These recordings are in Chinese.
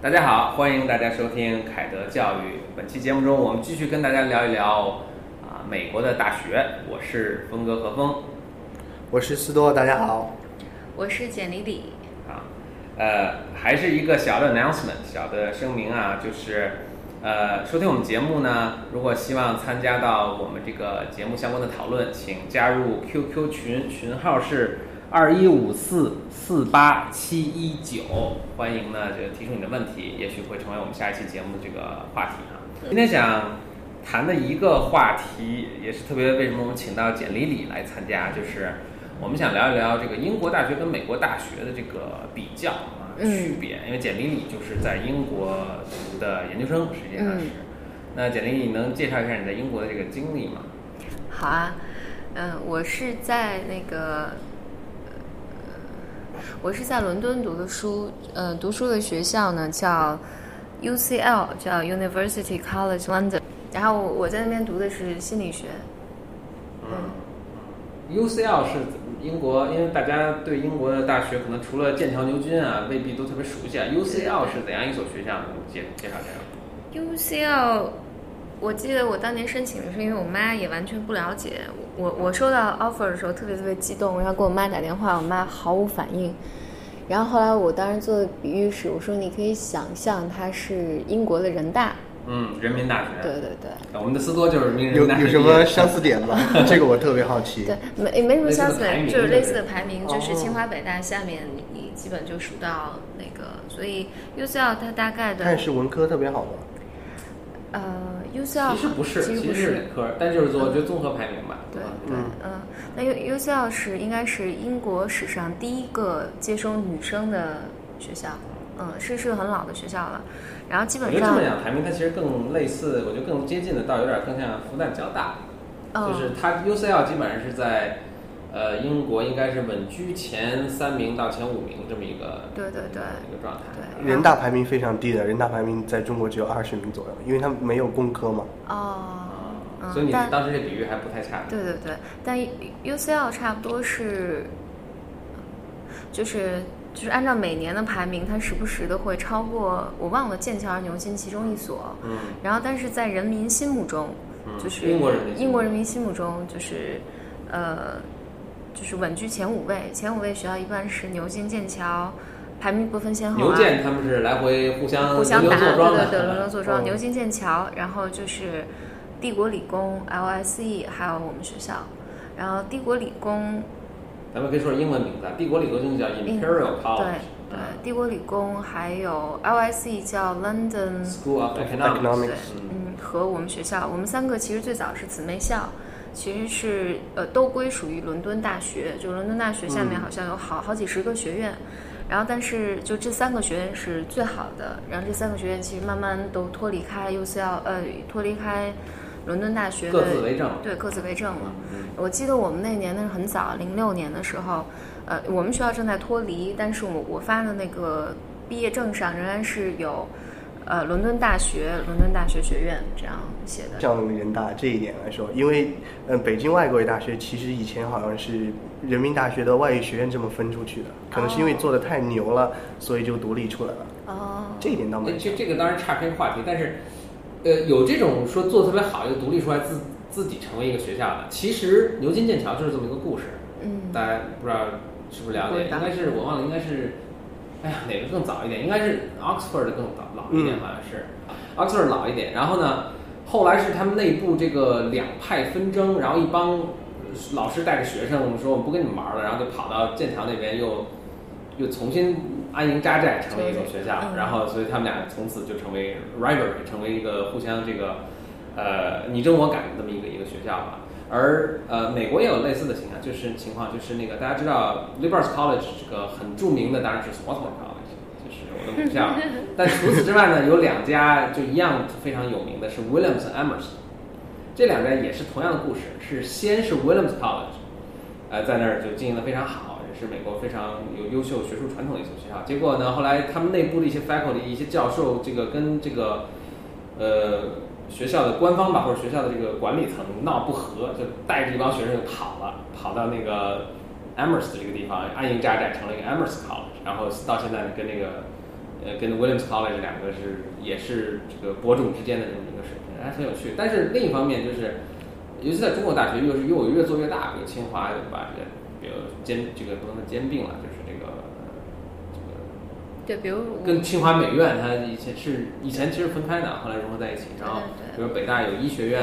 大家好，欢迎大家收听凯德教育。本期节目中，我们继续跟大家聊一聊啊美国的大学。我是峰哥何峰，我是思多，大家好。我是简丽丽。啊，呃，还是一个小的 announcement，小的声明啊，就是呃，收听我们节目呢，如果希望参加到我们这个节目相关的讨论，请加入 QQ 群，群号是。二一五四四八七一九，欢迎呢，就提出你的问题，也许会成为我们下一期节目的这个话题啊。今天想谈的一个话题，也是特别为什么我们请到简丽丽来参加，就是我们想聊一聊这个英国大学跟美国大学的这个比较啊区别，因为简丽丽就是在英国读的研究生，实际上是。那简里里能介绍一下你在英国的这个经历吗？好啊，嗯，我是在那个。我是在伦敦读的书，呃，读书的学校呢叫 UCL，叫 University College London。然后我在那边读的是心理学。嗯，UCL 是英国，因为大家对英国的大学可能除了剑桥、牛津啊，未必都特别熟悉啊。UCL 是怎样一所学校？介介绍介绍。UCL。我记得我当年申请的是，因为我妈也完全不了解我。我收到 offer 的时候特别特别激动，然后给我妈打电话，我妈毫无反应。然后后来我当时做的比喻是，我说你可以想象它是英国的人大。嗯，人民大学。对对对。我们的斯多就是人民大学。有有什么相似点吗？这个我特别好奇。对，没没什么相似点，就是类似的排名，就是清华北大下面，你你基本就数到那个，所以 UCL 它大概的。但是文科特别好的。呃，UCL 其实不是，其实是理科，但就是说，就综合排名吧。对对，嗯，那 U UCL 是应该是英国史上第一个接收女生的学校，嗯，是是个很老的学校了。然后基本上，我觉得这么讲排名，它其实更类似，我觉得更接近的，倒有点更像复旦交大，就是它 UCL 基本上是在。呃，英国应该是稳居前三名到前五名这么一个对对对一个状态。对，人大排名非常低的，人大排名在中国只有二十名左右，因为它没有工科嘛。哦。所以你当时这比喻还不太差。对对对，但 UCL 差不多是，就是就是按照每年的排名，它时不时的会超过，我忘了剑桥还是牛津其中一所。嗯。然后，但是在人民心目中，就是英国人民英国人民心目中，就是呃。就是稳居前五位，前五位学校一般是牛津、剑桥，排名不分先后。牛剑他们是来回互相互相打，对对对，轮流坐庄。牛津、剑桥，然后就是帝国理工 LSE，还有我们学校。然后帝国理工，咱们可以说英文名字，帝国理工就叫 Imperial College。对对，帝国理工还有 LSE 叫 London School of Economics。嗯，和我们学校，我们三个其实最早是姊妹校。其实是呃，都归属于伦敦大学。就伦敦大学下面好像有好好几十个学院，然后但是就这三个学院是最好的。然后这三个学院其实慢慢都脱离开 UCL，呃，脱离开伦敦大学。各自为政。对，各自为政了。我记得我们那年那是很早，零六年的时候，呃，我们学校正在脱离，但是我我发的那个毕业证上仍然是有。呃，伦敦大学，伦敦大学学院这样写的。像人大这一点来说，因为嗯，北京外国语大学其实以前好像是人民大学的外语学院这么分出去的，可能是因为做的太牛了，所以就独立出来了。哦，这一点倒没。这这个当然岔开话题，但是呃，有这种说做特别好又独立出来自自己成为一个学校的，其实牛津、剑桥就是这么一个故事。嗯，大家不知道是不是了解？应该是我忘了，应该是。哎呀，哪个更早一点？应该是 Oxford 的更早老一点，好像是 Oxford 老一点。然后呢，后来是他们内部这个两派纷争，然后一帮老师带着学生说我们不跟你们玩了，然后就跑到剑桥那边又又重新安营扎寨，成为一所学校。然后所以他们俩从此就成为 rivalry，成为一个互相这个呃你争我赶的这么一个一个学校吧。而呃，美国也有类似的情况，就是情况就是那个大家知道 Liberal College 这个很著名的当然是 Swarthmore College，就是我的母校。但除此之外呢，有两家就一样非常有名的是 Williams Emerson，这两家也是同样的故事，是先是 Williams College，呃，在那儿就经营的非常好，也是美国非常有优秀学术传统的一所学校。结果呢，后来他们内部的一些 faculty 一些教授，这个跟这个呃。学校的官方吧，或者学校的这个管理层闹不和，就带着一帮学生就跑了，跑到那个 Amherst 这个地方安营扎寨，成了一个 Amherst College。然后到现在跟那个呃，跟 Williams College 两个是也是这个伯仲之间的这么一个水平，还很有趣。但是另一方面就是，尤其在中国大学，又是又越做越大，比如清华就把这个，比如兼这个不能说兼并了，就对，比如跟清华美院，它以前是以前其实分开的，后来融合在一起。然后比如北大有医学院，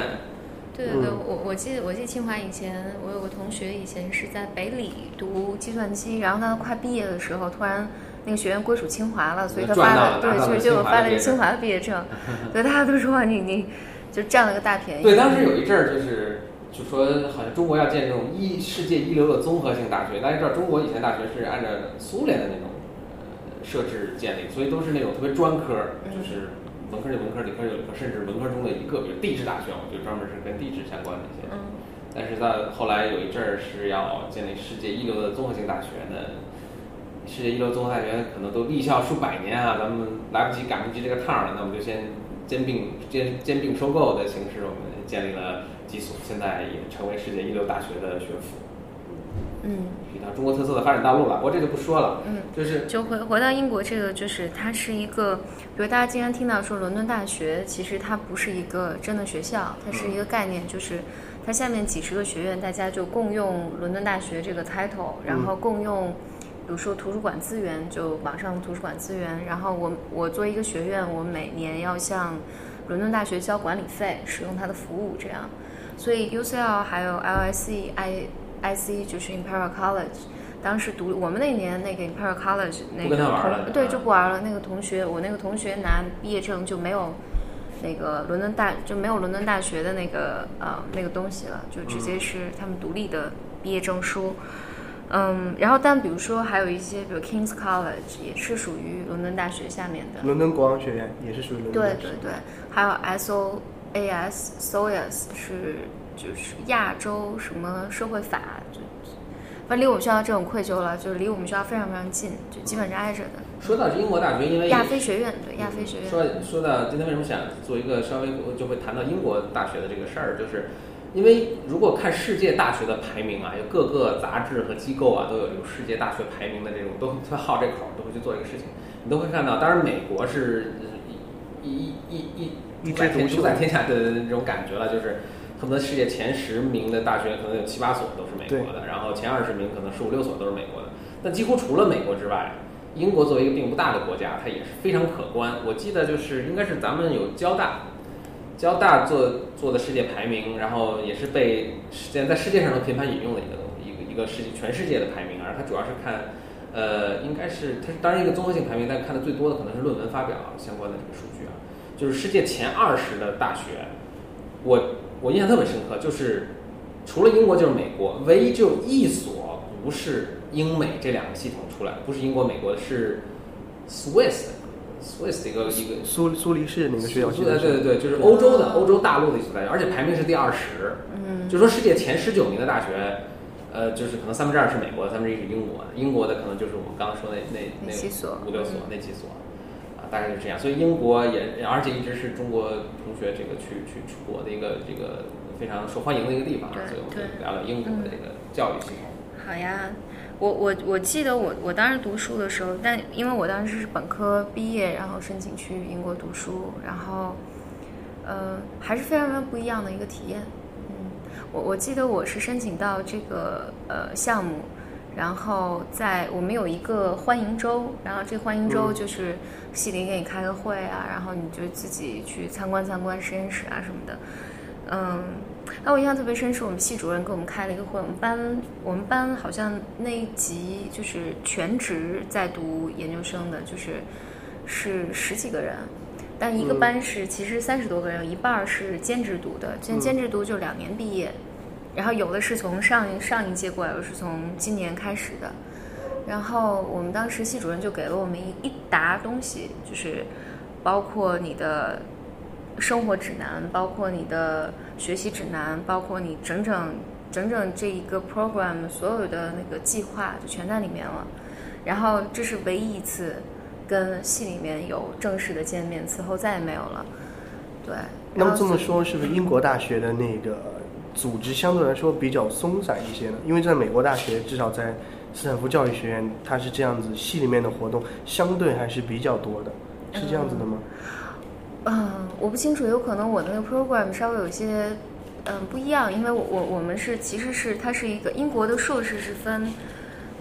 对对对，嗯我我记得我记得清华以前，我有个同学以前是在北理读计算机，然后他快毕业的时候，突然那个学院归属清华了，所以他发了对，就清华的毕业证发了一个清华的毕业证，对，大家都说你你就占了个大便宜。对，当时有一阵儿就是就说好像中国要建这种一世界一流的综合性大学，大家知道中国以前大学是按照苏联的那种呃设置建立，所以都是那种特别专科儿，就是文科就文科，理科就理科，甚至文科中的一个，比如地质大学，我就专门是跟地质相关的一些。嗯，但是在后来有一阵儿是要建立世界一流的综合性大学的，世界一流综合大学可能都立校数百年啊，咱们来不及赶不及这个趟儿了，那我们就先兼并兼兼并收购的形式，我们建立了几所，现在也成为世界一流大学的学府，嗯是一条中国特色的发展道路了。不过这就不说了，嗯，就是就回回到英国这个，就是它是一个，比如大家经常听到说伦敦大学，其实它不是一个真的学校，它是一个概念，就是它下面几十个学院，大家就共用伦敦大学这个 title，然后共用，比如说图书馆资源，就网上图书馆资源，然后我我作为一个学院，我每年要向伦敦大学交管理费，使用它的服务，这样，所以 UCL 还有 LSE、I IC 就是 Imperial College。当时读我们那年那个 Imperial College 那个对啊就不玩了。那个同学，我那个同学拿毕业证就没有那个伦敦大就没有伦敦大学的那个呃那个东西了，就直接是他们独立的毕业证书。嗯，然后但比如说还有一些，比如 King's College 也是属于伦敦大学下面的。伦敦国王学院也是属于伦敦对对对，还有 SOAS SOAS 是就是亚洲什么社会法，就反正离我们学校这种愧疚了，就是离我们学校非常非常近，就基本是挨着的。说到英国大学，因为亚非学院对亚非学院，说说到今天为什么想做一个稍微就会谈到英国大学的这个事儿，就是因为如果看世界大学的排名啊，有各个杂志和机构啊都有这种世界大学排名的这种，都特别好这口儿，都会去做这个事情。你都会看到，当然美国是一一一一一主宰天枝独秀主宰天下的那种感觉了，就是恨不得世界前十名的大学可能有七八所都是美国的，然后前二十名可能十五六所都是美国的。但几乎除了美国之外，英国作为一个并不大的国家，它也是非常可观。我记得就是应该是咱们有交大，交大做做的世界排名，然后也是被现在在世界上都频繁引用的一个东西，一个一个世界全世界的排名，而它主要是看。呃，应该是它是当然一个综合性排名，但看的最多的可能是论文发表相关的这个数据啊。就是世界前二十的大学，我我印象特别深刻，就是除了英国就是美国，唯一就一所不是英美这两个系统出来，不是英国美国的，是 Swiss Swiss 的一个一个苏苏黎世那个学校？对对对对，就是欧洲的欧洲大陆的一所大学，而且排名是第二十。嗯，就说世界前十九名的大学，呃，就是可能三分之二是美国，三分之一是英国的，英国的可能就是我们刚刚说的那那那几所五六所嗯那几所，啊，大概是这样。所以英国也，而且一直是中国同学这个去去出国的一个这个非常受欢迎的一个地方所以我们聊聊英国的这个教育系统。好呀，我我我记得我我当时读书的时候，但因为我当时是本科毕业，然后申请去英国读书，然后呃还是非常非常不一样的一个体验。嗯，我我记得我是申请到这个呃项目，然后在我们有一个欢迎周，然后这欢迎周嗯。就是系里给你开个会啊，然后你就自己去参观参观实验室啊什么的。嗯，那我印象特别深，是我们系主任给我们开了一个会，我们班我们班好像那一级就是全职在读研究生的，就是是十几个人，但一个嗯。班是其实三十多个人，有一半儿是兼职读的，兼嗯。兼职读就两年毕业，然后有的是从上一上一届过来，有的是从今年开始的。然后我们当时系主任就给了我们一一沓东西，就是包括你的生活指南，包括你的学习指南，包括你整整整整这一个 program 所有的那个计划就全在里面了。然后这是唯一一次跟系里面有正式的见面，此后再也没有了。对，那么这么说，是不是英国大学的那个组织相对来说比较松散一些呢？因为在美国大学，至少在斯坦福教育学院它是这样子，系里面的活动相对还是比较多的，是这样子的吗？嗯，我不清楚，有可能我的那个 program 稍微有些嗯不一样，因为我我我们是其实是它是一个英国的硕士是分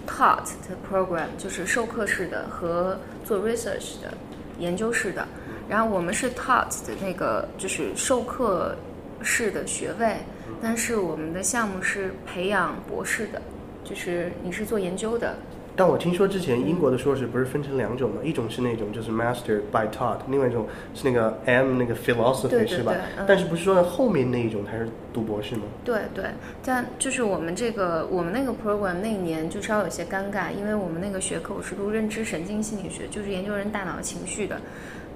taught 的 program，就是授课式的和做 research 的研究式的，然后我们是 taught 的那个就是授课式的学位，但是我们的项目是培养博士的，就是你是做研究的。但我听说之前英国的硕士不是分成两种吗？一种是那种就是 master by taught，另外一种是那个 M 那个 philosophy 对对是吧？嗯但是不是说后面那一种才是读博士吗？对对，但就是我们这个我们那个 program 那一年就稍微有些尴尬，因为我们那个学科我是读认知神经心理学，就是研究人大脑情绪的，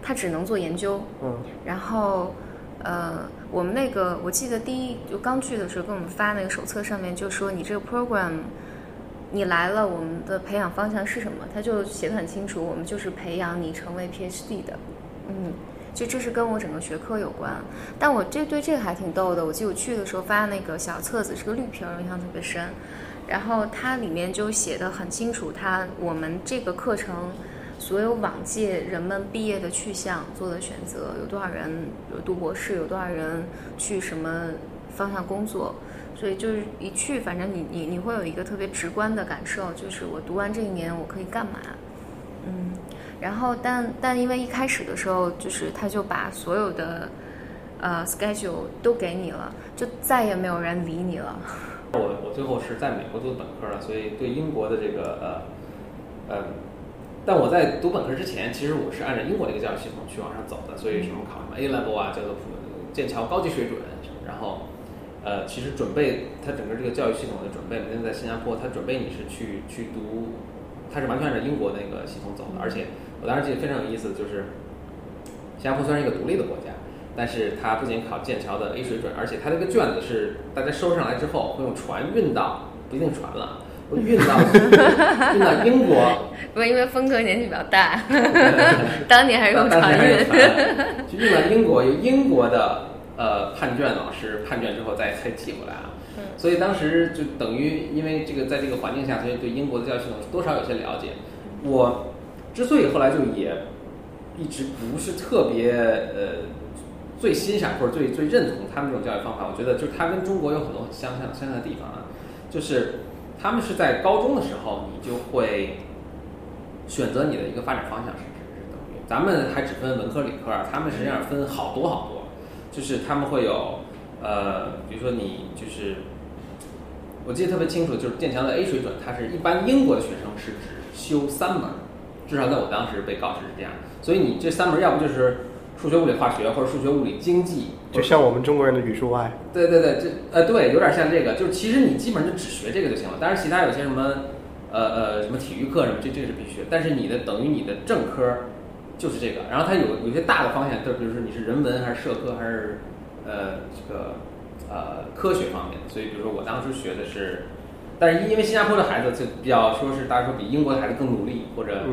他只能做研究。嗯，然后，呃，我们那个我记得第一就刚去的时候给我们发那个手册上面就说你这个 program，你来了，我们的培养方向是什么？他就写的很清楚，我们就是培养你成为 PhD 的，嗯。就这是跟我整个学科有关，但我这对这个还挺逗的。我记得我去的时候发那个小册子是个绿皮儿，印象特别深。然后它里面就写的很清楚，它我们这个课程所有往届人们毕业的去向做的选择，有多少人有读博士，有多少人去什么方向工作。所以就是一去，反正你你你会有一个特别直观的感受，就是我读完这一年我可以干嘛，嗯。然后但但因为一开始的时候，就是他就把所有的呃 schedule 都给你了，就再也没有人理你了。我我最后是在美国读的本科了，所以对英国的这个呃呃，但我在读本科之前，其实我是按照英国这个教育系统去往上走的，所以什么考什么 A level 啊，叫做普剑桥高级水准，然后呃，其实准备它整个这个教育系统的准备，因为在新加坡，它准备你是去去读，它是完全按照英国那个系统走的，而且我当时记得非常有意思，就是新加坡虽然是一个独立的国家。但是它不仅考剑桥的 A 水准，而且它这个卷子是大家收上来之后会用船运到，不一定船了，会运到运到英国。不 是因为峰哥年纪比较大，当年还是用船运。就运到英国，由英国的呃判卷老师判卷之后再再寄回来啊。所以当时就等于因为这个在这个环境下，所以对英国的教育系统多少有些了解。我之所以后来就也一直不是特别呃。最欣赏或者最最认同他们这种教育方法，我觉得就是它跟中国有很多很相像相像的地方啊，就是他们是在高中的时候，你就会选择你的一个发展方向是是等于，咱们还只分文科理科，他们实际上分好多好多，就是他们会有呃，比如说你就是，我记得特别清楚，就是剑桥的 A 水准，它是一般英国的学生是只修三门，至少在我当时被告知是这样，所以你这三门要不就是。数学、物理、化学，或者数学、物理、经济，就像我们中国人的语数外。对对对，这呃对，有点像这个，就是其实你基本上就只学这个就行了。当然，其他有些什么呃呃什么体育课什么，这这个是必须。但是你的等于你的正科就是这个，然后它有有些大的方向，就比如说你是人文还是社科还是呃这个呃科学方面。所以比如说我当时学的是，但是因为新加坡的孩子就比较说是大家说比英国的孩子更努力，或者。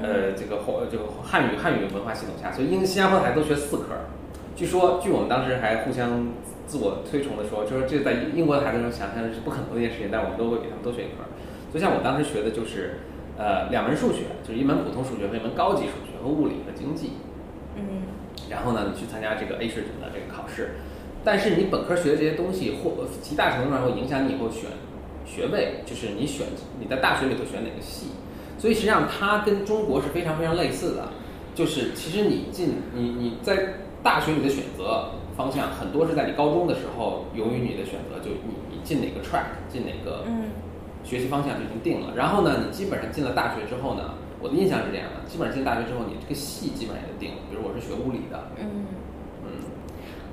呃，这个后这个汉语汉语文化系统下，所以英新加坡的孩子都学四科。据说，据我们当时还互相自我推崇的说，就是这在英国的孩子中想象是不可能的一件事情，但我们都会比他们多学一科。就像我当时学的就是呃两门数学，就是一门普通数学和一门高级数学和物理和经济。嗯。然后呢，你去参加这个 A 水准的这个考试，但是你本科学的这些东西，或极大程度上会影响你以后选学位，就是你选你在大学里头选哪个系。所以实际上它跟中国是非常非常类似的，就是其实你进你你在大学你的选择方向很多是在你高中的时候由于你的选择，就你你进哪个 track 进哪个学习方向就已经定了。然后呢，你基本上进了大学之后呢，我的印象是这样的，基本上进大学之后，你这个系基本上也就定了。比如我是学物理的，嗯嗯，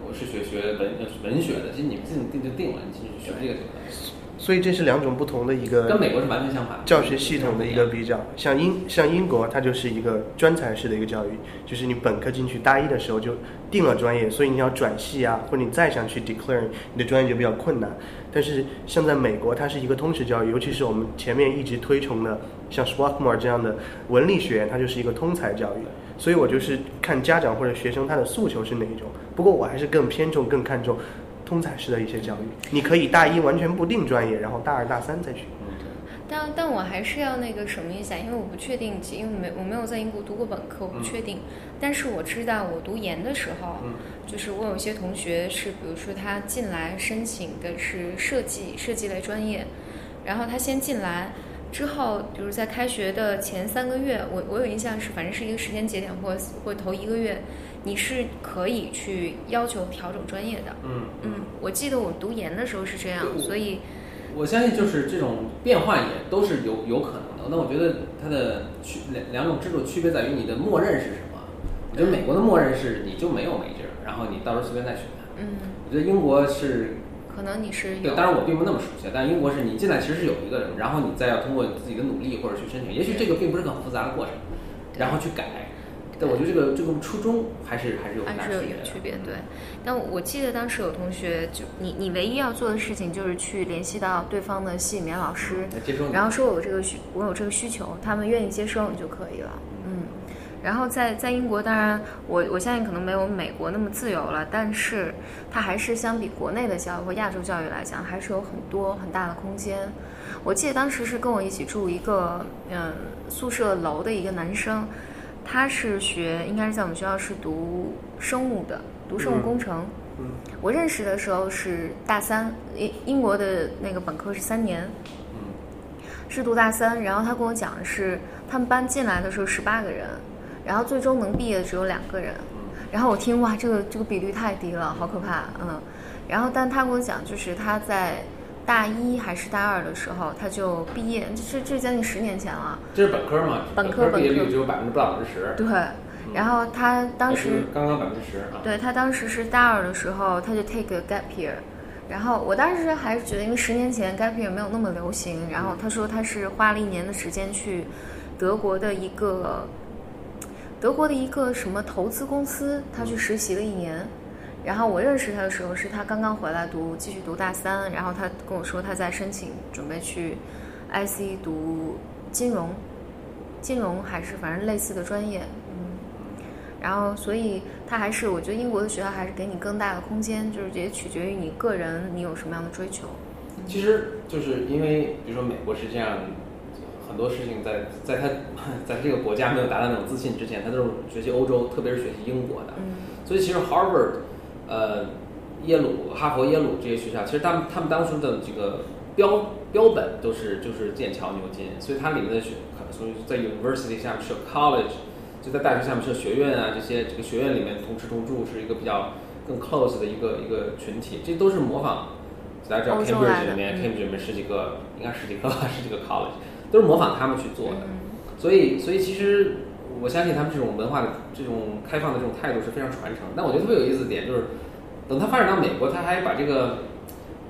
我是学学文文学的，其实你进定就定了，你进去学这个就可以。所以这是两种不同的一个跟美国是完全相反教学系统的一个比较。像英像英国，它就是一个专才式的一个教育，就是你本科进去大一的时候就定了专业，所以你要转系啊，或者你再想去 declare 你的专业就比较困难。但是像在美国，它是一个通识教育，尤其是我们前面一直推崇的像 Swarthmore 这样的文理学院，它就是一个通才教育。所以我就是看家长或者学生他的诉求是哪一种。不过我还是更偏重、更看重。通才式的一些教育，你可以大一完全不定专业，然后大二大三再去。但但我还是要那个什么一下，因为我不确定，因为没我没有在英国读过本科，我不确定。但是我知道我读研的时候，就是我有一些同学是，比如说他进来申请的是设计设计类专业，然后他先进来之后，比如在开学的前三个月，我我有印象是，反正是一个时间节点，或或头一个月，你是可以去要求调整专业的。嗯嗯，我记得我读研的时候是这样，所以。我相信就是这种变化也都是有有可能的。那我觉得它的区两两种制度区别在于你的默认是什么。我觉得美国的默认是你就没有 major，然后你到时候随便再选。嗯。我觉得英国是。可能你是。对，当然我并不那么熟悉，但英国是你进来其实是有一个人，然后你再要通过自己的努力或者去申请，也许这个并不是很复杂的过程，然后去改。但，我觉得这个这个初衷还是还是有还是有区别。对，但我记得当时有同学就你你唯一要做的事情就是去联系到对方的系里面老师，然后说我有这个需我有这个需求，他们愿意接收你就可以了。嗯，然后在在英国，当然我我相信可能没有美国那么自由了，但是它还是相比国内的教育或亚洲教育来讲，还是有很多很大的空间。我记得当时是跟我一起住一个嗯宿舍楼的一个男生。他是学，应该是在我们学校是读生物的，读生物工程。嗯，我认识的时候是大三，英英国的那个本科是三年。嗯，是读大三，然后他跟我讲的是，他们班进来的时候十八个人，然后最终能毕业的只有两个人。然后我听哇，这个这个比率太低了，好可怕，嗯。然后但他跟我讲，就是他在。大一还是大二的时候，他就毕业，这这将近十年前了。这是本科嘛？本科毕业率只有百分之不到百分之十。对，然后他当时刚刚百分之十啊。对他当时是大二的时候，他就 take a gap year，然后我当时还是觉得，因为十年前 gap year 没有那么流行，然后他说他是花了一年的时间去德国的一个德国的一个什么投资公司，他去实习了一年。然后我认识他的时候，是他刚刚回来读，继续读大三。然后他跟我说，他在申请准备去 IC 读金融，金融还是反正类似的专业，嗯。然后，所以他还是，我觉得英国的学校还是给你更大的空间，就是也取决于你个人，你有什么样的追求。其实就是因为，比如说美国是这样，很多事情在在他 在这个国家没有达到那种自信之前，他都是学习欧洲，特别是学习英国的。嗯。所以其实 Harvard。呃，耶鲁、哈佛、耶鲁这些学校，其实他们他们当初的这个标标本都是就是剑桥、牛津，所以它里面的学，所以在 university 下面是 college，就在大学下面是学院啊，这些这个学院里面同吃同住是一个比较更 close 的一个一个群体，这都是模仿，大家知道 Cambridge 里面 Cambridge 里面十几个，应该十几个吧，十几个 college，都是模仿他们去做的，所以所以其实。我相信他们这种文化的这种开放的这种态度是非常传承。但我觉得特别有意思的点就是，等他发展到美国，他还把这个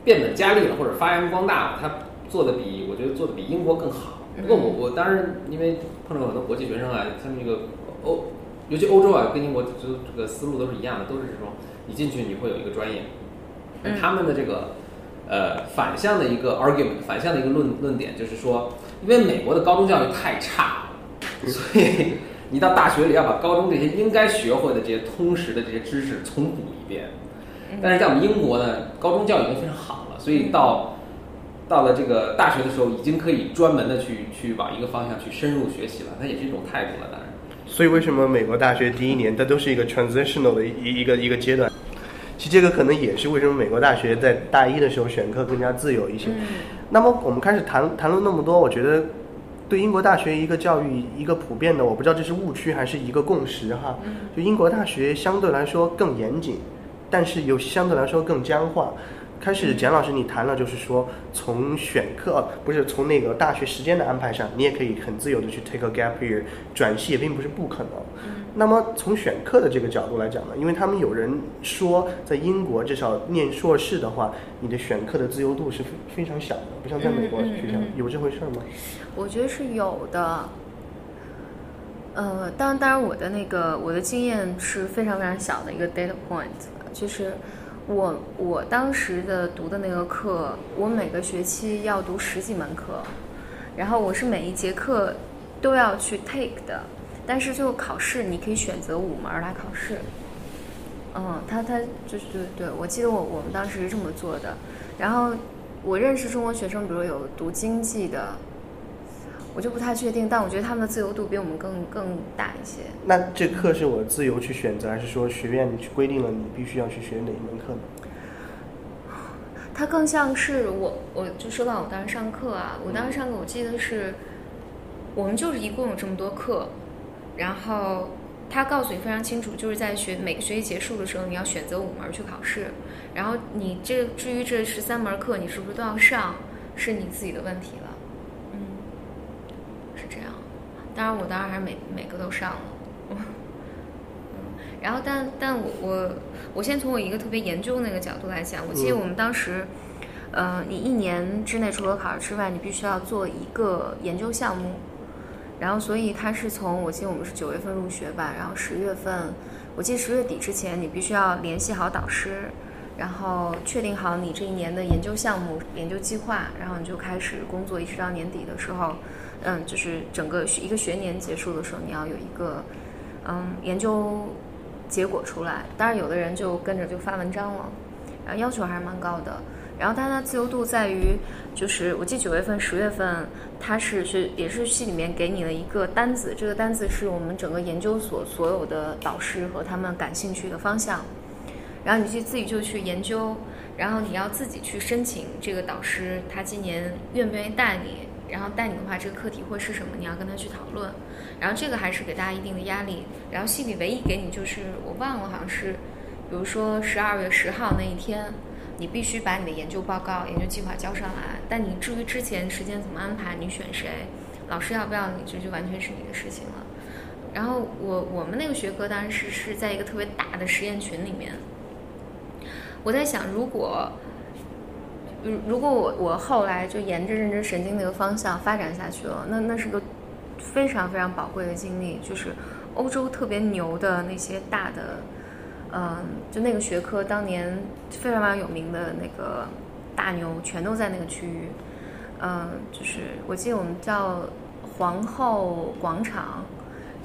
变本加厉了，或者发扬光大了。他做的比我觉得做的比英国更好。不过我我当然因为碰到很多国际学生啊，他们这个欧，尤其欧洲啊，跟英国就这个思路都是一样的，都是这种你进去你会有一个专业。他们的这个呃反向的一个 argument，反向的一个论论点就是说，因为美国的高中教育太差了，所以。你到大学里要把高中这些应该学会的这些通识的这些知识重补一遍，但是在我们英国呢，高中教育已经非常好了，所以到到了这个大学的时候，已经可以专门的去去往一个方向去深入学习了，那也是一种态度了，当然。所以为什么美国大学第一年它都是一个 transitional 的一一个一个阶段？其实这个可能也是为什么美国大学在大一的时候选课更加自由一些。那么我们开始谈谈论那么多，我觉得。对英国大学一个教育一个普遍的，我不知道这是误区还是一个共识哈。就英国大学相对来说更严谨，但是又相对来说更僵化。开始简老师你谈了，就是说从选课不是从那个大学时间的安排上，你也可以很自由的去 take a gap year 转系，也并不是不可能。那么从选课的这个角度来讲呢，因为他们有人说，在英国至少念硕士的话，你的选课的自由度是非非常小的，不像在美国学校有这回事吗？我觉得是有的。呃，当然，当然，我的那个我的经验是非常非常小的一个 data point，就是我我当时的读的那个课，我每个学期要读十几门课，然后我是每一节课都要去 take 的。但是最后考试，你可以选择五门来考试。嗯，他他就是对对，我记得我我们当时是这么做的。然后我认识中国学生，比如有读经济的，我就不太确定，但我觉得他们的自由度比我们更更大一些。那这课是我自由去选择，还是说学院去规定了你必须要去学哪一门课呢？它更像是我，我就说到我当时上课啊，我当时上课，我记得是，我们就是一共有这么多课，然后他告诉你非常清楚，就是在学每个学期结束的时候，你要选择五门去考试，然后你这至于这十三门课你是不是都要上，是你自己的问题了，嗯，是这样。当然，我当然还是每每个都上了，嗯，然后但但我我。我先从我一个特别研究那个角度来讲，我记得我们当时，呃，你一年之内除了考试之外，你必须要做一个研究项目，然后所以他是从我记得我们是九月份入学吧，然后十月份，我记得十月底之前你必须要联系好导师，然后确定好你这一年的研究项目、研究计划，然后你就开始工作，一直到年底的时候，嗯，就是整个一个学年结束的时候，你要有一个嗯研究。结果出来，当然有的人就跟着就发文章了，然后要求还是蛮高的。然后它的自由度在于，就是我记得九月份、十月份，他是是也是系里面给你了一个单子，这个单子是我们整个研究所所有的导师和他们感兴趣的方向，然后你去自己就去研究，然后你要自己去申请这个导师，他今年愿不愿意带你。然后带你的话，这个课题会是什么？你要跟他去讨论。然后这个还是给大家一定的压力。然后系里唯一给你就是我忘了，好像是，比如说十二月十号那一天，你必须把你的研究报告、研究计划交上来。但你至于之前时间怎么安排，你选谁，老师要不要你，这就完全是你的事情了。然后我我们那个学科当时是在一个特别大的实验群里面。我在想，如果。如果我我后来就沿着认知神经那个方向发展下去了，那那是个非常非常宝贵的经历。就是欧洲特别牛的那些大的，嗯，就那个学科当年非常非常有名的那个大牛，全都在那个区域。嗯，就是我记得我们叫皇后广场，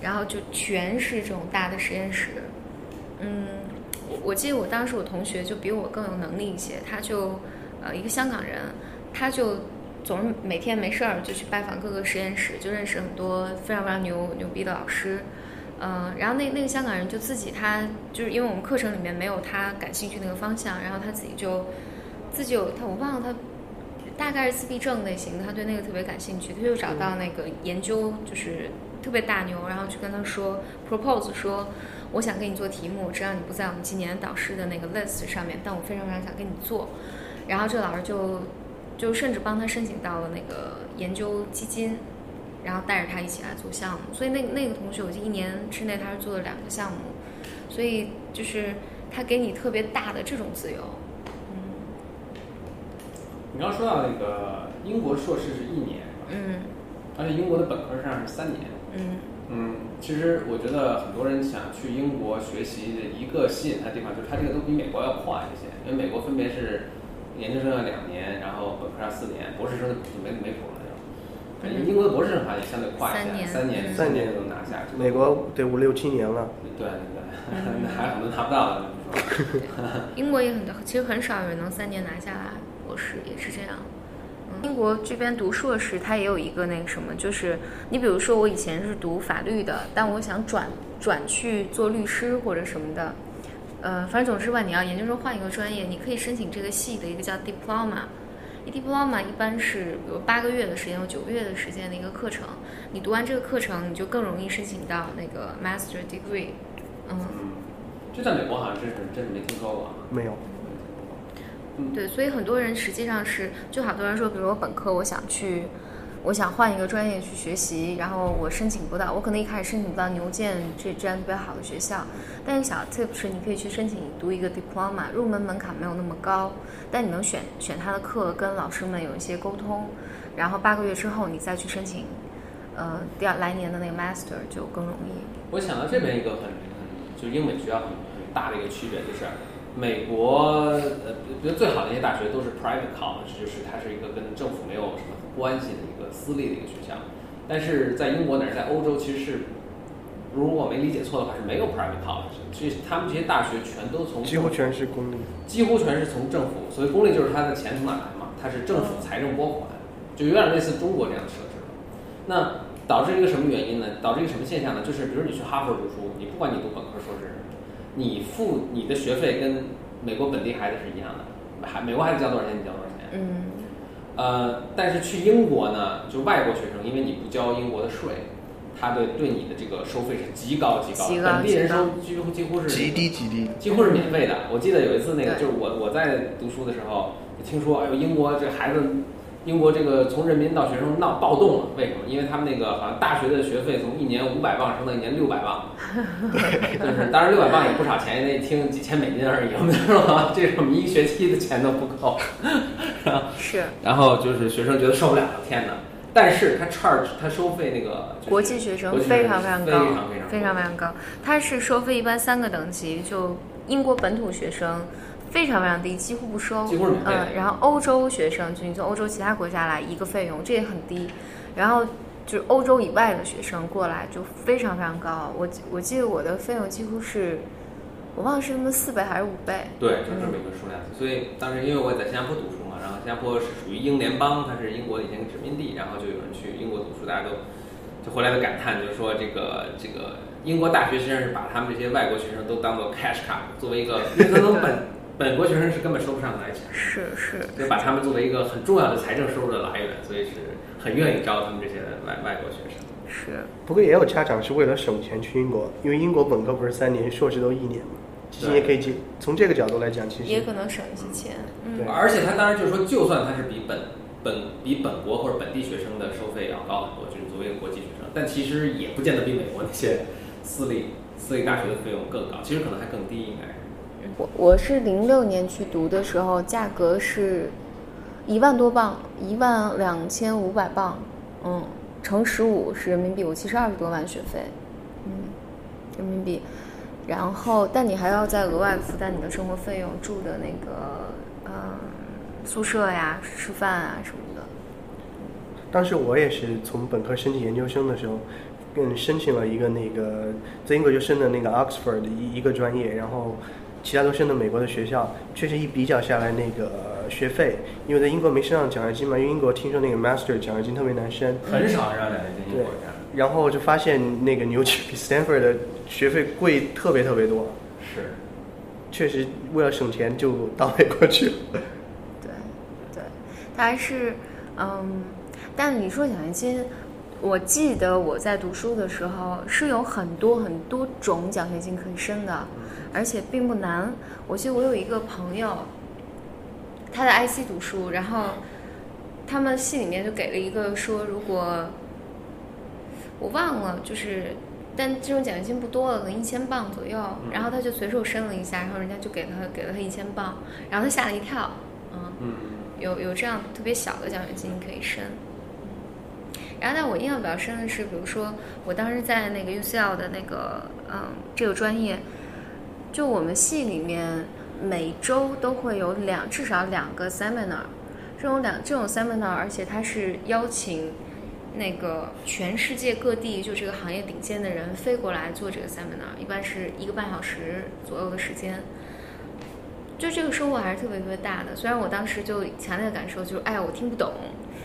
然后就全是这种大的实验室。嗯，我记得我当时我同学就比我更有能力一些，他就。呃，一个香港人，他就总是每天没事儿就去拜访各个实验室，就认识很多非常非常牛牛逼的老师。嗯，然后那那个香港人就自己他就是因为我们课程里面没有他感兴趣那个方向，然后他自己就自己有他我忘了他大概是自闭症类型的，他对那个特别感兴趣，他就找到那个研究就是特别大牛，然后去跟他说 propose 说我想给你做题目，知道你不在我们今年导师的那个 list 上面，但我非常非常想跟你做。然后这个老师就，就甚至帮他申请到了那个研究基金，然后带着他一起来做项目。所以那那个同学，我记得一年之内他是做了两个项目，所以就是他给你特别大的这种自由。嗯。你刚说到那个英国硕士是一年，嗯，而且英国的本科上是三年，嗯嗯，其实我觉得很多人想去英国学习的一个吸引他的地方，就是他这个都比美国要快一些，因为美国分别是。研究生要两年，然后本科要四年，博士生就没没谱英国的博士生好像也相对快一些，三年三年就能拿下。美国得五六七年了。对对对，还有很多拿不到的。英国也很多，其实很少有人能三年拿下来博士，也是这样。英国这边读硕士，它也有一个那个什么，就是你比如说我以前是读法律的，但我想转转去做律师或者什么的。呃，反正总之吧，你要研究生换一个专业，你可以申请这个系的一个叫 diploma。Diploma 一般是比如八个月的时间，或九个月的时间的一个课程。你读完这个课程，你就更容易申请到那个 master degree。嗯，这在美国好像真是真的没听说过。没有。对，所以很多人实际上是，就好多人说，比如我本科我想去。我想换一个专业去学习，然后我申请不到，我可能一开始申请不到牛剑这这样特别好的学校。但是小 tip 是，你可以去申请读一个 diploma，入门门槛没有那么高，但你能选选他的课，跟老师们有一些沟通，然后八个月之后你再去申请，呃，第二来年的那个 master 就更容易。我想到这边一个很就英美学校很很大的一个区别就是，美国呃，觉得最好的一些大学都是 private college，就是它是一个跟政府没有什么关系的一个。私立的一个学校，但是在英国乃至在欧洲，其实是，如果我没理解错的话，是没有 private college，所以他们这些大学全都从几乎全是公立，几乎全是从政府，所以公立就是它的钱从哪来嘛？它是政府财政拨款，就有点类似中国这样的设置。那导致一个什么原因呢？导致一个什么现象呢？就是比如你去哈佛读书，你不管你读本科、硕士，你付你的学费跟美国本地孩子是一样的，还美国孩子交多少钱，你交多少钱。嗯呃，但是去英国呢，就外国学生，因为你不交英国的税，他对对你的这个收费是极高极高的，极高本地人收几乎几乎是极低极低。几乎是免费的。我记得有一次那个，就是我我在读书的时候，听说哎呦英国这孩子，英国这个从人民到学生闹暴动了，为什么？因为他们那个好像大学的学费从一年五百磅升到一年六百磅，就是当然六百磅也不少钱，那一听几千美金而已，是吧？这是我们一学期的钱都不够。然后是然后就是学生觉得受不了了，天哪！但是他 charge 他收费那个国际学生非常非常非高，常非常非常非常高。它是收费一般三个等级，就英国本土学生非常非常低，几乎不收。几乎是免费嗯，然后欧洲学生，就你从欧洲其他国家来，一个费用这也很低。然后就是欧洲以外的学生过来就非常非常高。我记我记得我的费用几乎是，我忘了是他们四倍还是五倍。对，就是这么一个数量。所以当时因为我在新加坡读书嘛，然后新加坡是属于英联邦，它是英国的以前的殖民地，然后就有人去英国读书，大家都就回来的感叹，就是说这个这个英国大学实际上是把他们这些外国学生都当做 cash cow，作为一个因为本本国学生是根本收不上来钱，是是，就把他们作为一个很重要的财政收入的来源，所以是很愿意招他们这些外外国学生。是，不过也有家长是为了省钱去英国，因为英国本科不是三年，硕士都一年嘛。其实也可以进，从这个角度来讲，其实也可能省一些钱。嗯对，而且他当然就是说，就算他是比本本比本国或者本地学生的收费要高很多，就是作为一个国际学生，但其实也不见得比美国那些私立私立大学的费用更高，其实可能还更低，应该是。我我是零六年去读的时候，价格是一万多镑，一万两千五百镑，嗯，乘十五是人民币，我其实二十多万学费，嗯，人民币，然后但你还要再额外负担你的生活费用，住的那个嗯宿舍呀、吃饭啊什么的，当时我也是从本科申请研究生的时候，跟申请了一个那个在英国就申的那个 Oxford 的一一个专业，然后其他都升的美国的学校，确实一比较下来那个学费，因为在英国没升上奖学金嘛，因为英国听说那个 Master 奖学金特别难升，很少让两人进英国。然后就发现那个牛津比 Stanford 的学费贵特别特别多，是，确实为了省钱就到美国去了。对，对，它还是，嗯，但你说奖学金，我记得我在读书的时候是有很多很多种奖学金可以申的，而且并不难。我记得我有一个朋友，他在 IC 读书，然后他们系里面就给了一个说，如果我忘了，就是。但这种奖学金不多了，可能一千镑左右。然后他就随手申了一下，然后人家就给他给了他一千镑，然后他吓了一跳，嗯，嗯，有有这样特别小的奖学金可以申。然后，但我印象比较深的是，比如说我当时在那个 UCL 的那个嗯这个专业，就我们系里面每周都会有两至少两个 seminar，这种两这种 seminar，而且它是邀请那个全世界各地就这个行业顶尖的人飞过来做这个 seminar，一般是一个半小时左右的时间。就这个收获还是特别特别大的。虽然我当时就强烈的感受就是，哎呀，我听不懂，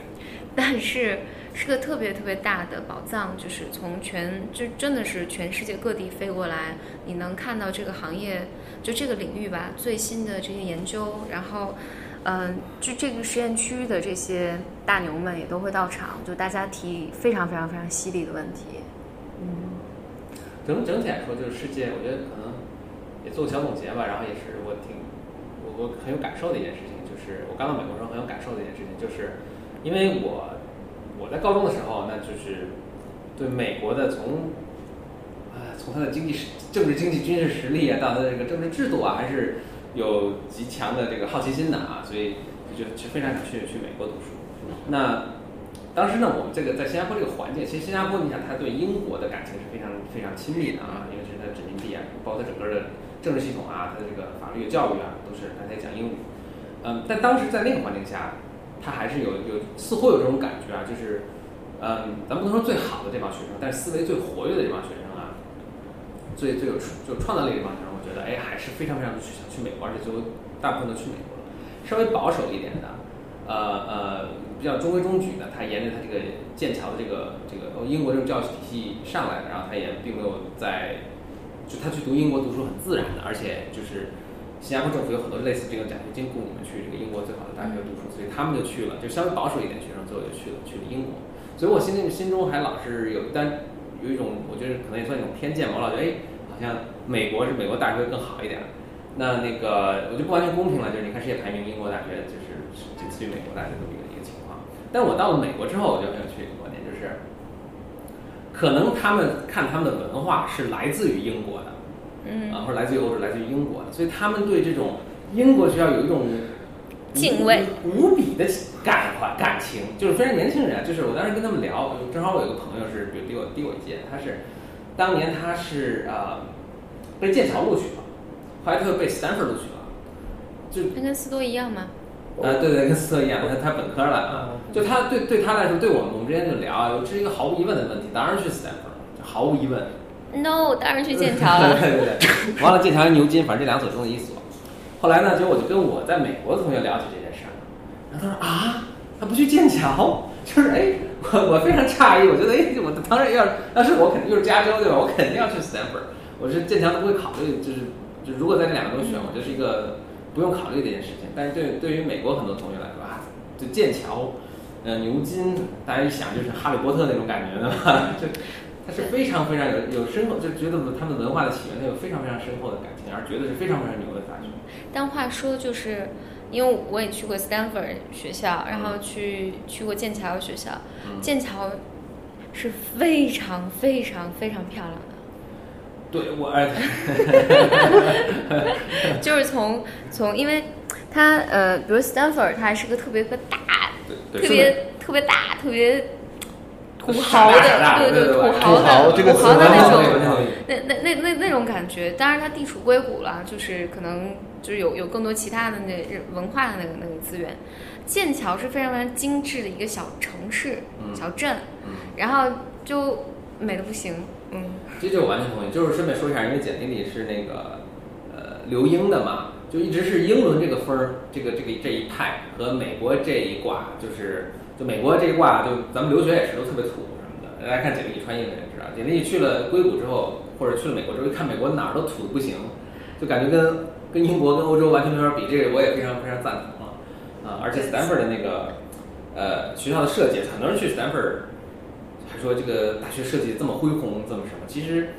但是是个特别特别大的宝藏，就是从全就真的是全世界各地飞过来，你能看到这个行业就这个领域吧最新的这些研究，然后。嗯，就这个实验区的这些大牛们也都会到场，就大家提非常非常非常犀利的问题。嗯，整整体来说，就是世界，我觉得可能也做个小总结吧。然后也是我挺我我很有感受的一件事情，就是我刚到美国时候很有感受的一件事情，就是因为我我在高中的时候，那就是对美国的从啊从它的经济实政治经济军事实力啊，到它的这个政治制度啊，还是有极强的这个好奇心的啊，所以就就非常想去去美国读书。那当时呢，我们这个在新加坡这个环境，其实新加坡你想，它对英国的感情是非常非常亲密的啊，因为这是它的殖民地啊，包括它整个的政治系统啊，它的这个法律教育啊，都是大家讲英语。嗯，但当时在那个环境下，他还是有有似乎有这种感觉啊，就是嗯，咱不能说最好的这帮学生，但是思维最活跃的这帮学生啊，最最有就创造力这帮学生，我觉得哎还是非常非常去想去美国，而且最后大部分都去美国了。稍微保守一点的，呃呃，比较中规中矩的，他沿着他这个剑桥的这个这个英国这种教育体系上来的，然后他也并没有在，就他去读英国读书很自然的，而且就是新加坡政府有很多类似这个奖学金供你们去这个英国最好的大学读书，所以他们就去了，就稍微保守一点学生最后就去了去了英国，所以我心里心中还老是有一单有一种我觉得可能也算一种偏见吧，我老觉得哎好像美国是美国大学更好一点。那那个我就不完全公平了，就是你看世界排名，英国大学就是仅次于美国大学这么一个一个情况。但我到了美国之后，我就很有趣一个观点，就是可能他们看他们的文化是来自于英国的，嗯啊，或者来自于欧洲、来自于英国的，所以他们对这种英国学校有一种敬畏无比的感怀感情，就是非常年轻人啊。就是我当时跟他们聊，正好我有个朋友是比比我低我一届，他是当年他是呃被剑桥录取了。后来他又被 Stanford 录取了，就那跟斯多一样吗？啊，对对，跟斯特一样，他他本科了啊。就他对对他来说，对我们我们之间就聊，这是一个毫无疑问的问题，当然去 Stanford，就毫无疑问。No，当然去剑桥了。对对对，完了剑桥牛津，反正这两所中的一所。后来呢，结果我就跟我在美国的同学聊起这件事儿，然后他说啊，他不去剑桥，就是哎，我我非常诧异，我觉得哎，我当然要要是我肯定就是加州对吧？我肯定要去 Stanford，我是剑桥都不会考虑，就是。就如果在这两个中选，我觉得是一个不用考虑的一件事情。但是对对于美国很多同学来说啊，就剑桥、呃牛津，大家一想就是哈利波特那种感觉的嘛，就它是非常非常有有深厚，就觉得他们文化的起源，它有非常非常深厚的感情，而觉得是非常非常牛的大学。但话说，就是因为我也去过 Stanford 学校，然后去去过剑桥学校，嗯剑桥是非常非常非常漂亮的。对我，哎，就是从从，因为他呃，比如 Stanford，它还是个特别个大，特别特别大，特别土豪的，对对土豪的土豪的那种，那那那那那种感觉。当然，它地处硅谷了，就是可能就是有有更多其他的那文化的那个那个资源。剑桥是非常非常精致的一个小城市、小镇，然后就美的不行，嗯。这就完全同意，就是顺便说一下，因为简历里是那个呃留英的嘛，就一直是英伦这个分儿，这个这个这一派和美国这一挂，就是就美国这一挂，就咱们留学也是都特别土什么的。大家看简历穿英文就知道，简历去了硅谷之后，或者去了美国之后，一看美国哪儿都土的不行，就感觉跟跟英国跟欧洲完全没法比。这个我也非常非常赞同啊啊！而且 Stanford 的那个呃学校的设计，很多人去 Stanford。还说这个大学设计这么恢宏，这么什么？其实，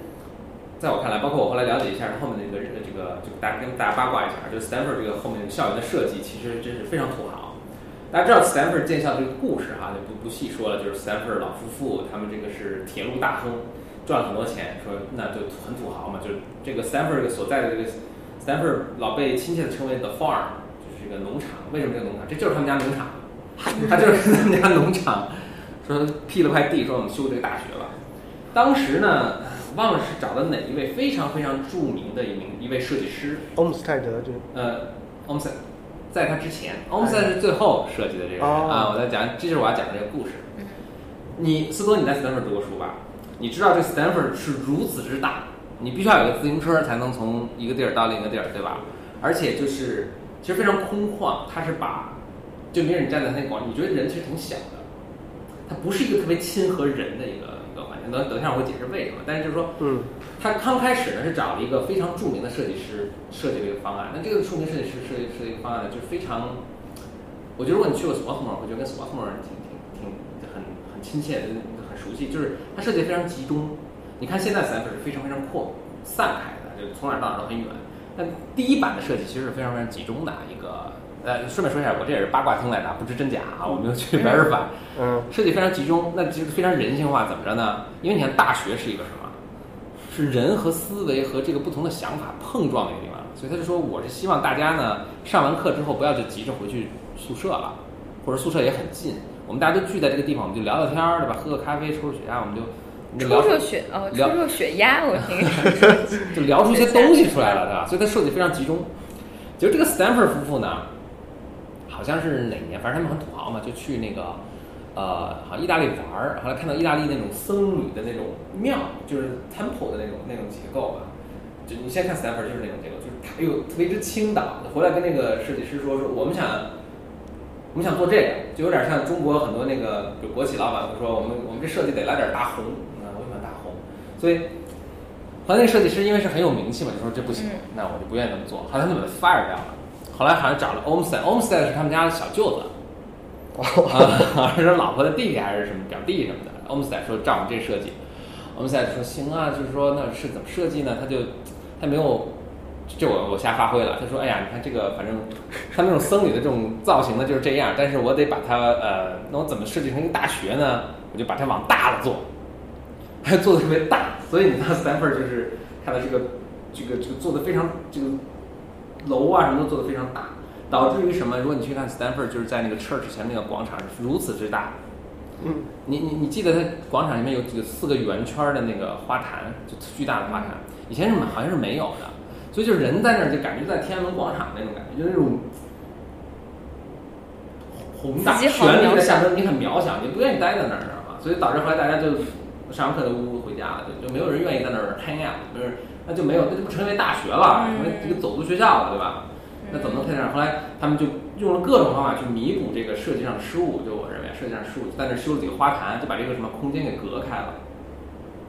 在我看来，包括我后来了解一下后面的这个这个，就大家跟大家八卦一下，就 Stanford 这个后面校园的设计，其实真是非常土豪。大家知道 Stanford 建校这个故事哈，就不不细说了。就是 Stanford 老夫妇他们这个是铁路大亨，赚了很多钱，说那就很土豪嘛。就这个 Stanford 所在的这个 Stanford 老被亲切的称为 The Farm，就是这个农场。为什么这个农场？这就是他们家农场，他就是他们家农场。说辟了块地，说我们修这个大学吧。当时呢，忘了是找的哪一位非常非常著名的一名一位设计师，欧姆斯泰德就呃，欧姆斯在他之前，欧姆斯是最后设计的这个人、哦、啊。我在讲，这就是我要讲的这个故事。你斯多，你在 Stanford 读过书吧？你知道这 Stanford 是如此之大，你必须要有个自行车才能从一个地儿到另一个地儿，对吧？而且就是其实非常空旷，它是把就没人站在那广场，你觉得人其实挺小的。它不是一个特别亲和人的一个一个环境，等等一下我会解释为什么。但是就是说，嗯，他刚开始呢是找了一个非常著名的设计师设计了一个方案。那这个著名设计师设计设计一个方案呢，就是非常，我觉得如果你去过 Swarthmore，会觉得跟 Swarthmore 挺挺挺很很亲切的，很熟悉。就是它设计非常集中。你看现在 Stanford 是非常非常扩散开的，就从哪儿到哪儿都很远。但第一版的设计其实是非常非常集中的一个。呃，顺便说一下，我这也是八卦听来的，不知真假啊，我没有去 verify。嗯，设计非常集中，那就是非常人性化，怎么着呢？因为你看，大学是一个什么？是人和思维和这个不同的想法碰撞的一个地方。所以他就说，我是希望大家呢，上完课之后不要就急着回去宿舍了，或者宿舍也很近，我们大家都聚在这个地方，我们就聊聊天儿，对吧？喝个咖啡，抽抽血压，我们就抽抽血哦，抽抽血压，我听 就聊出一些东西出来了，对吧？所以他设计非常集中。就这个 Stanford 夫妇呢？好像是哪年，反正他们很土豪嘛，就去那个，呃，好像意大利玩儿，后来看到意大利那种僧侣的那种庙，就是 temple 的那种那种结构吧。就你现在看 Stanford 就是那种结构，就是他又特别之倾倒，回来跟那个设计师说说，我们想我们想做这个，就有点像中国很多那个有国企老板会说，我们我们这设计得来点大红，啊，我喜欢大红，所以后来那个设计师因为是很有名气嘛，就说这不行，那我就不愿意这么做，后来他就把他 fire 掉了。后来好像找了 Olmsted，Olmsted 是他们家的小舅子，啊，是老婆的弟弟还是什么表弟什么的。Olmsted 说照我们这设计，Olmsted 说行啊，就是说那是怎么设计呢？他就他没有，就我我瞎发挥了。他说哎呀，你看这个反正他那种僧侣的这种造型呢就是这样，但是我得把它呃，那我怎么设计成一个大学呢？我就把它往大了做，还做的特别大，所以你看 Stanford 就是看到这个这个这个做的非常这个。楼啊什么都做的非常大，导致于什么？如果你去看 Stanford，就是在那个 Church 前面那个广场是如此之大。嗯，你你你记得它广场里面有几个四个圆圈的那个花坛，就巨大的花坛，以前是好像是没有的，所以就人在那儿就感觉在天安门广场那种感觉，就那种宏大绚丽的象征，你很渺小，你不愿意待在那儿，知道吗？所以导致后来大家就上完课就呜呜回家了，就就没有人愿意在那儿 hang out，就是。那就没有，那就不成为大学了，成为这个走读学校了，对吧？那怎么能配上？后来他们就用了各种方法去弥补这个设计上的失误，就我认为设计上失误，在那修了几个花坛，就把这个什么空间给隔开了，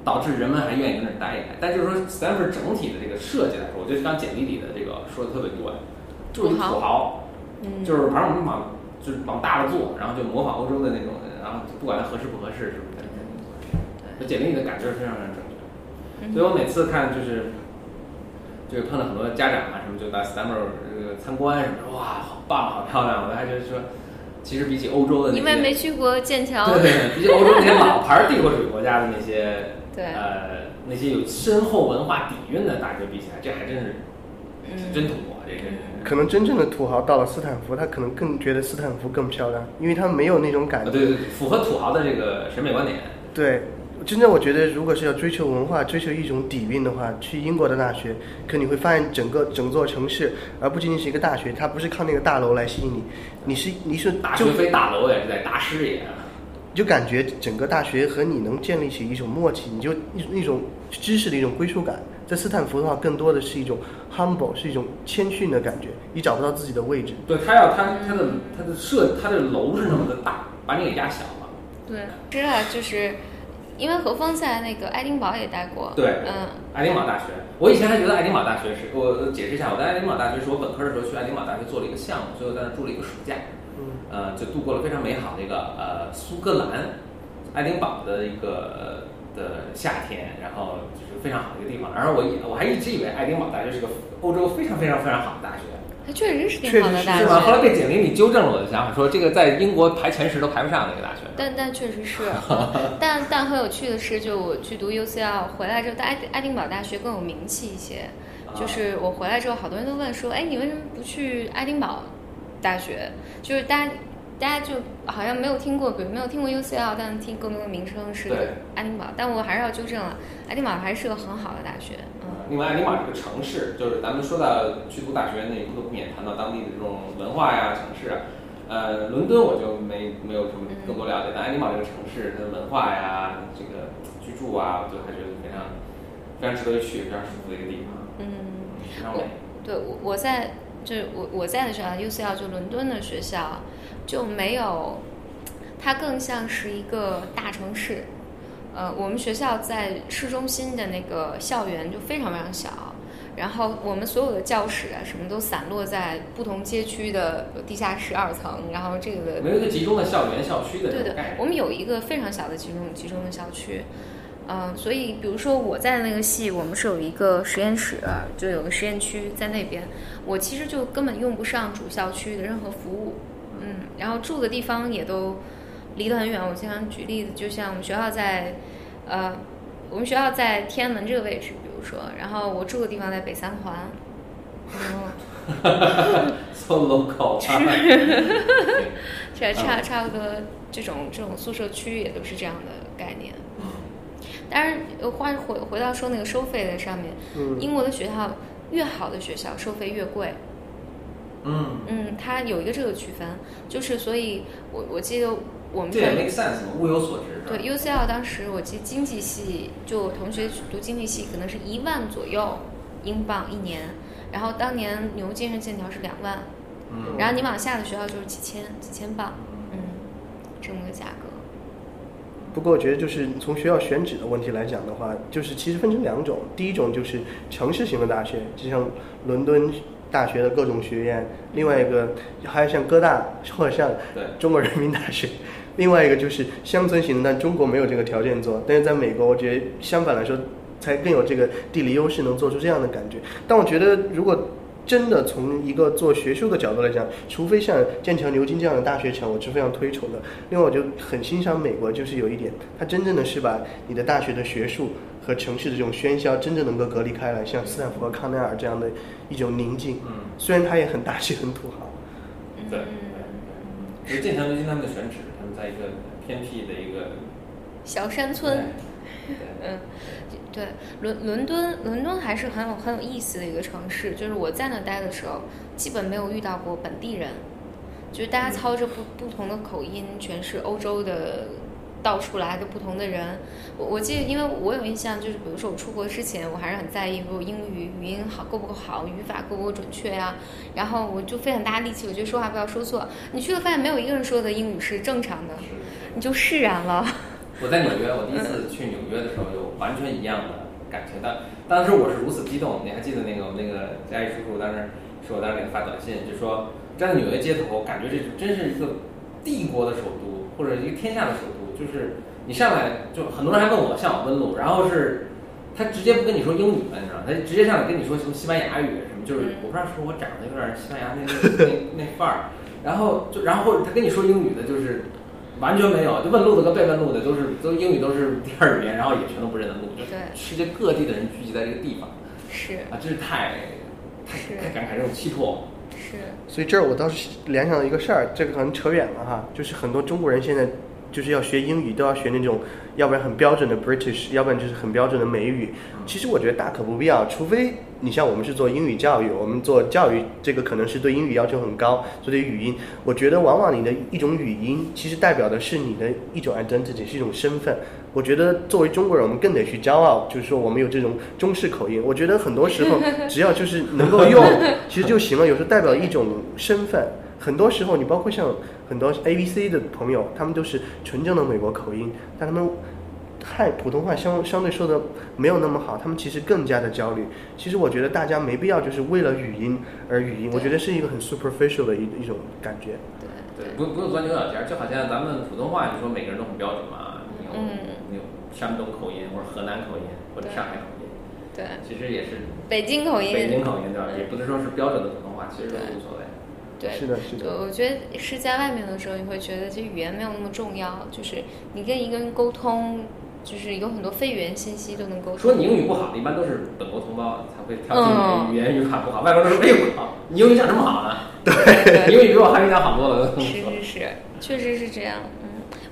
导致人们还愿意在那儿待一待。但就是说，Stanford 整体的这个设计来说，我觉得刚简历里的这个说的特别对，就是土豪，就是反正我们往就是往大了做，然后就模仿欧洲的那种，然后不管它合适不合适，是不是？对，简历里的感觉是非常非常正。所以我每次看就是，就是碰到很多家长啊什么，就到个参观什么，哇，好棒，好漂亮！我还觉得说，其实比起欧洲的那些，因为没去过剑桥，对对，比起欧洲那些老牌帝国主义国家的那些，对，呃，那些有深厚文化底蕴的大学比起来，这还真是，真土啊！这真是。可能真正的土豪到了斯坦福，他可能更觉得斯坦福更漂亮，因为他没有那种感觉。对对，符合土豪的这个审美观点。对。真正我觉得，如果是要追求文化、追求一种底蕴的话，去英国的大学，可你会发现整个整座城市，而不仅仅是一个大学，它不是靠那个大楼来吸引你，你是你是大学非大楼也是在大师也，就感觉整个大学和你能建立起一种默契，你就一一种知识的一种归属感。在斯坦福的话，更多的是一种 humble，是一种谦逊的感觉，你找不到自己的位置。对他要他他的他的设他的楼是那么的大，把你给压小了。对，是啊，就是。因为何峰在那个爱丁堡也待过，对，嗯，爱丁堡大学，我以前还觉得爱丁堡大学是我解释一下，我在爱丁堡大学是我本科的时候去爱丁堡大学做了一个项目，所以我在那住了一个暑假，嗯，呃，就度过了非常美好的一个呃苏格兰爱丁堡的一个的夏天，然后就是非常好的一个地方，然后我我还一直以为爱丁堡大学是个欧洲非常非常非常好的大学。它确实是挺好的大学，是吗？后来被简历你纠正了我的想法，说这个在英国排前十都排不上的一个大学。但但确实是，但但很有趣的是，就我去读 UCL 回来之后，爱爱丁堡大学更有名气一些。就是我回来之后，好多人都问说：“哎，你为什么不去爱丁堡大学？”就是大家大家就好像没有听过，比如没有听过 UCL，但听更多的名称是爱丁堡。但我还是要纠正了，爱丁堡还是个很好的大学。嗯另外，爱丁堡这个城市，就是咱们说到去读大学那一步，都不免谈到当地的这种文化呀、城市。呃，伦敦我就没没有什么更多了解，但爱丁堡这个城市，它的文化呀、这个居住啊，我就还觉得非常非常值得一去，非常舒服的一个地方。嗯，非常美。对，我我在就是我我在的学校，UCL 就伦敦的学校就没有，它更像是一个大城市。呃，我们学校在市中心的那个校园就非常非常小，然后我们所有的教室啊，什么都散落在不同街区的地下室二层，然后这个没有一个集中的校园校区的对的，我们有一个非常小的集中集中的校区，嗯，所以比如说我在那个系，我们是有一个实验室，就有个实验区在那边，我其实就根本用不上主校区的任何服务，嗯，然后住的地方也都。离得很远，我经常举例子，就像我们学校在，呃，我们学校在天安门这个位置，比如说，然后我住的地方在北三环，嗯，so local，差差差不多这种这种宿舍区也都是这样的概念。当然，话回回到说那个收费的上面，英国的学校越好的学校收费越贵。嗯嗯，它有一个这个区分，就是所以，我我记得。我们这也 make sense 嘛，物有所值。对，UCL 当时我记得经济系，就我同学读经济系，可能是一万左右英镑一年。然后当年牛津是剑桥是两万，嗯然后你往下的学校就是几千几千镑，嗯，这么个价格。不过我觉得就是从学校选址的问题来讲的话，就是其实分成两种，第一种就是城市型的大学，就像伦敦大学的各种学院，另外一个还有像哥大或者像中国人民大学，另外一个就是乡村型的，但中国没有这个条件做，但是在美国，我觉得相反来说才更有这个地理优势，能做出这样的感觉。但我觉得如果真的从一个做学术的角度来讲，除非像剑桥、牛津这样的大学城，我是非常推崇的。另外，我就很欣赏美国，就是有一点，它真正的是把你的大学的学术和城市的这种喧嚣，真正能够隔离开来，像斯坦福和康奈尔这样的一种宁静。嗯，虽然它也很大气、很土豪。对嗯，其实剑桥牛津他们的选址，他们在一个偏僻的一个小山村。对嗯，对，伦伦敦伦敦还是很有很有意思的一个城市。就是我在那待的时候，基本没有遇到过本地人，就是大家操着不不同的口音，全是欧洲的。到处来的不同的人，我我记得，因为我有印象，就是比如说我出国之前，我还是很在意，比如英语语音好够不够好，语法够不够准确呀、然后我就费很大力气，我觉得说话不要说错。你去了发现没有一个人说的英语是正常的，你就释然了。我在纽约，我第一次去纽约的时候有完全一样的感情，当当时我是如此激动，你还记得那个我们那个嘉义叔叔当时是我当时给他发短信，就说站在纽约街头，感觉这真是一个帝国的首都，或者一个天下的首都，就是你上来就很多人还问我向我问路，然后是他直接不跟你说英语了，你知道吗？他直接上来跟你说什么西班牙语什么，就是我不知道是不是我长得有点西班牙那那那那范儿，然后就然后他跟你说英语的，就是完全没有，就问路的跟被问路的都是都英语都是第二语言，然后也全都不认得路，就对。世界各地的人聚集在这个地方。是。啊，真是太太太感慨这种气魄。是，所以这儿我倒是联想到一个事儿，这个可能扯远了哈，就是很多中国人现在就是要学英语，都要学那种，要不然很标准的 British，要不然就是很标准的美语。其实我觉得大可不必要，除非你像我们是做英语教育，我们做教育这个可能是对英语要求很高，所以语音，我觉得往往你的一种语音，其实代表的是你的一种 identity，是一种身份。我觉得作为中国人，我们更得去骄傲，就是说我们有这种中式口音。我觉得很多时候只要就是能够用，其实就行了。有时候代表一种身份。很多时候，你包括像很多 A B C 的朋友，他们都是纯正的美国口音，但他们太普通话相相对说的没有那么好，他们其实更加的焦虑。其实我觉得大家没必要就是为了语音而语音，我觉得是一个很 superficial 的一一种感觉。对对，不不用钻牛角尖儿，就好像咱们普通话，你说每个人都很标准嘛，你有、嗯你有山东口音，或者河南口音，或者上海口音，对，其实也是北京口音，北京口音对吧？嗯也不能说是标准的普通话，其实都无所谓。对，是的，是的。我觉得是在外面的时候，你会觉得这语言没有那么重要，就是你跟一个人沟通，就是有很多非语言信息都能沟通。说你英语不好的，一般都是本国同胞才会挑嗯剔你语言语法不好，外国人都说哎呦好，你英语讲这么好呢？对 你英语比我汉语讲好多了。是是是，确实是这样。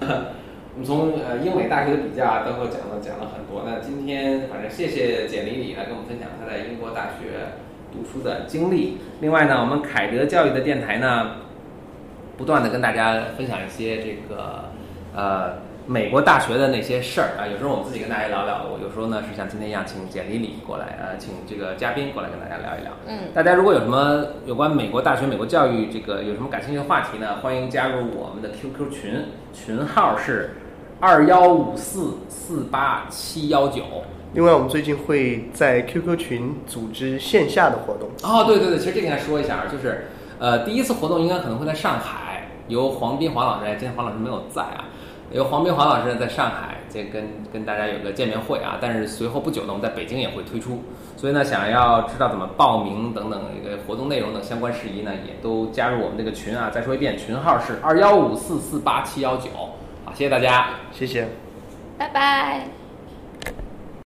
嗯，我们从呃英美大学的比较包括讲了讲了很多。那今天反正谢谢简丽丽来跟我们分享她在英国大学读书的经历。另外呢，我们凯德教育的电台呢，不断的跟大家分享一些这个呃美国大学的那些事儿啊。有时候我们自己跟大家聊聊，我有时候呢是像今天一样，请简丽丽过来，呃，请这个嘉宾过来跟大家聊一聊。嗯大家如果有什么有关美国大学、美国教育这个有什么感兴趣的话题呢？欢迎加入我们的 QQ 群，群号是二幺五四四八七幺九。另外，我们最近会在 QQ 群组织线下的活动。哦，对对对，其实这个应该说一下，就是呃，第一次活动应该可能会在上海，由黄斌黄老师，今天黄老师没有在啊，由黄斌黄老师在上海这跟跟大家有个见面会啊，但是随后不久呢，我们在北京也会推出，所以呢，想要知道怎么报名等等一个活动内容等相关事宜呢，也都加入我们这个群啊。再说一遍，群号是二幺五四四八七幺九。好，谢谢大家。谢谢。拜拜。